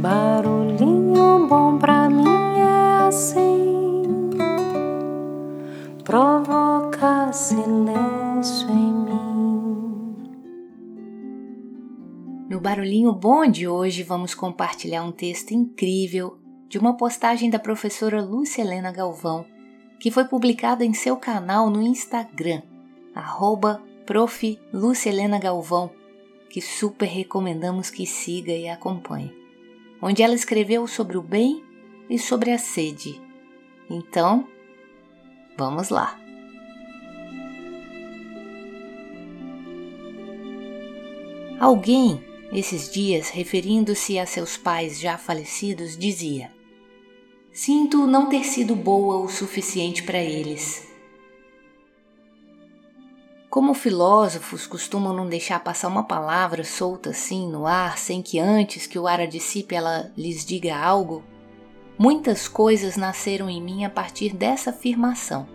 Barulhinho bom pra mim é assim, provoca silêncio em mim. No Barulhinho Bom de hoje, vamos compartilhar um texto incrível de uma postagem da professora Lúcia Helena Galvão, que foi publicada em seu canal no Instagram, arroba prof. Lúcia Helena Galvão, que super recomendamos que siga e acompanhe onde ela escreveu sobre o bem e sobre a sede. Então, vamos lá. Alguém, esses dias, referindo-se a seus pais já falecidos, dizia: Sinto não ter sido boa o suficiente para eles. Como filósofos costumam não deixar passar uma palavra solta assim no ar, sem que antes que o ar a dissipe ela lhes diga algo, muitas coisas nasceram em mim a partir dessa afirmação.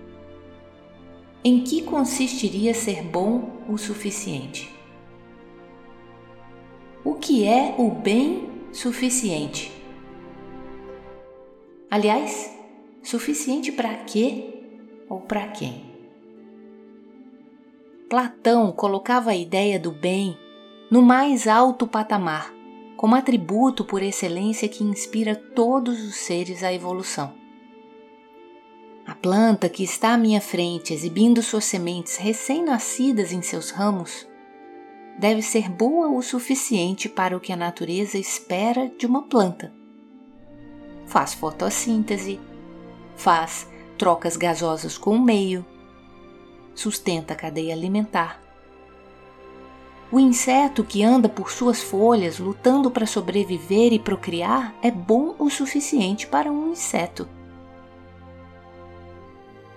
Em que consistiria ser bom o suficiente? O que é o bem suficiente? Aliás, suficiente para quê ou para quem? Platão colocava a ideia do bem no mais alto patamar, como atributo por excelência que inspira todos os seres à evolução. A planta que está à minha frente, exibindo suas sementes recém-nascidas em seus ramos, deve ser boa o suficiente para o que a natureza espera de uma planta. Faz fotossíntese, faz trocas gasosas com o meio, sustenta a cadeia alimentar. O inseto que anda por suas folhas lutando para sobreviver e procriar é bom o suficiente para um inseto.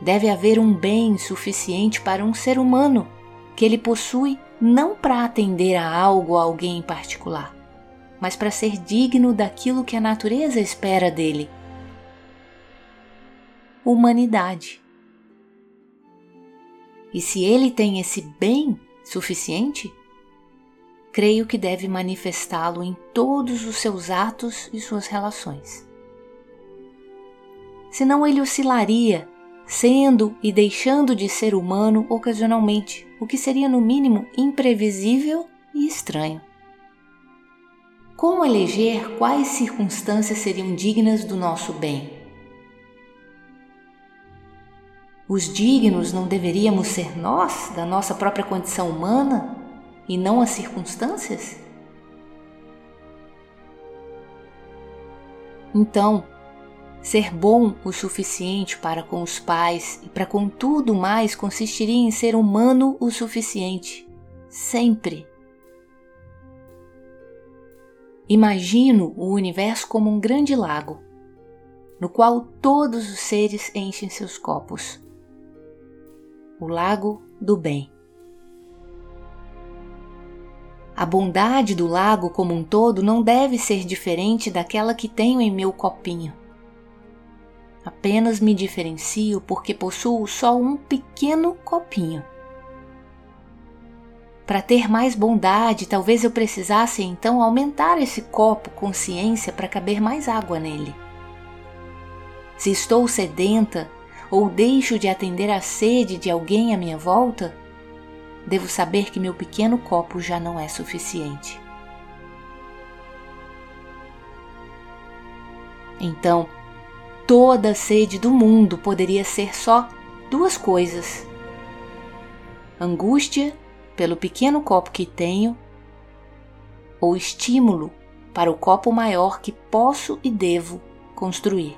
Deve haver um bem suficiente para um ser humano que ele possui não para atender a algo ou alguém em particular, mas para ser digno daquilo que a natureza espera dele. Humanidade. E se ele tem esse bem suficiente, creio que deve manifestá-lo em todos os seus atos e suas relações. Senão ele oscilaria, sendo e deixando de ser humano ocasionalmente, o que seria no mínimo imprevisível e estranho. Como eleger quais circunstâncias seriam dignas do nosso bem? Os dignos não deveríamos ser nós, da nossa própria condição humana, e não as circunstâncias? Então, ser bom o suficiente para com os pais e para com tudo mais consistiria em ser humano o suficiente, sempre. Imagino o universo como um grande lago, no qual todos os seres enchem seus copos o lago do bem. A bondade do lago como um todo não deve ser diferente daquela que tenho em meu copinho. Apenas me diferencio porque possuo só um pequeno copinho. Para ter mais bondade, talvez eu precisasse então aumentar esse copo com ciência para caber mais água nele. Se estou sedenta, ou deixo de atender à sede de alguém à minha volta, devo saber que meu pequeno copo já não é suficiente. Então, toda a sede do mundo poderia ser só duas coisas: angústia pelo pequeno copo que tenho, ou estímulo para o copo maior que posso e devo construir.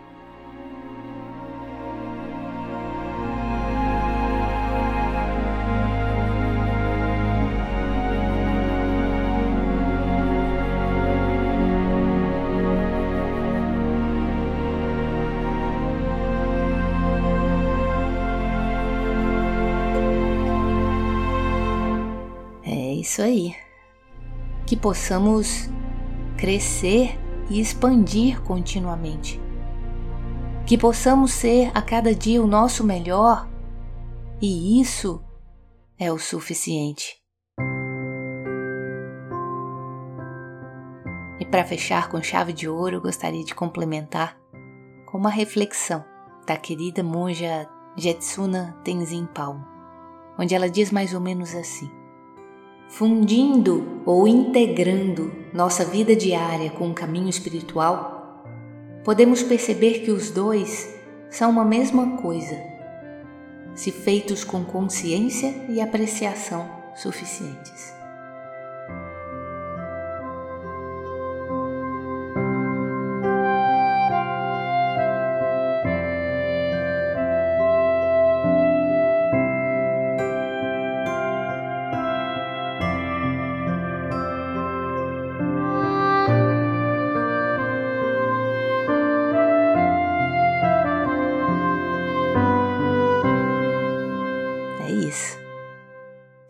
Isso aí. Que possamos crescer e expandir continuamente. Que possamos ser a cada dia o nosso melhor, e isso é o suficiente. E Para fechar com chave de ouro, gostaria de complementar com uma reflexão da querida monja Jetsuna Tenzin Palmo, onde ela diz mais ou menos assim: Fundindo ou integrando nossa vida diária com o caminho espiritual, podemos perceber que os dois são uma mesma coisa, se feitos com consciência e apreciação suficientes.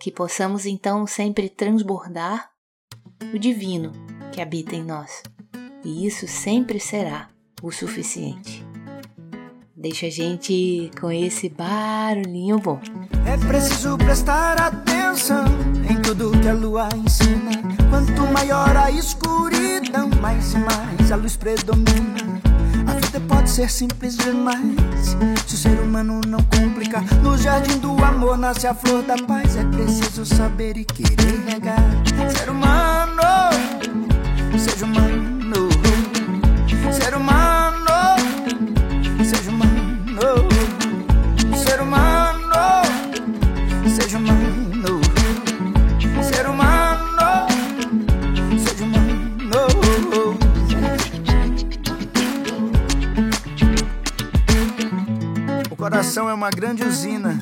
Que possamos então sempre transbordar o divino que habita em nós. E isso sempre será o suficiente. Deixa a gente com esse barulhinho bom. É preciso prestar atenção em tudo que a lua ensina. Quanto maior a escuridão, mais e mais a luz predomina. Vida pode ser simples demais se o ser humano não complicar. No jardim do amor nasce a flor da paz. É preciso saber e querer regar. Ser humano, seja humano, coração é uma grande usina,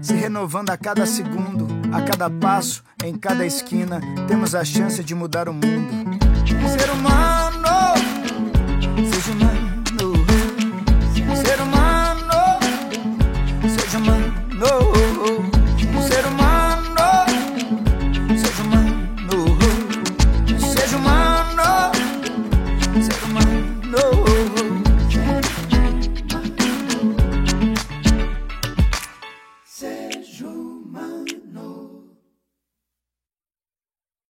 se renovando a cada segundo, a cada passo, em cada esquina. Temos a chance de mudar o mundo. Ser.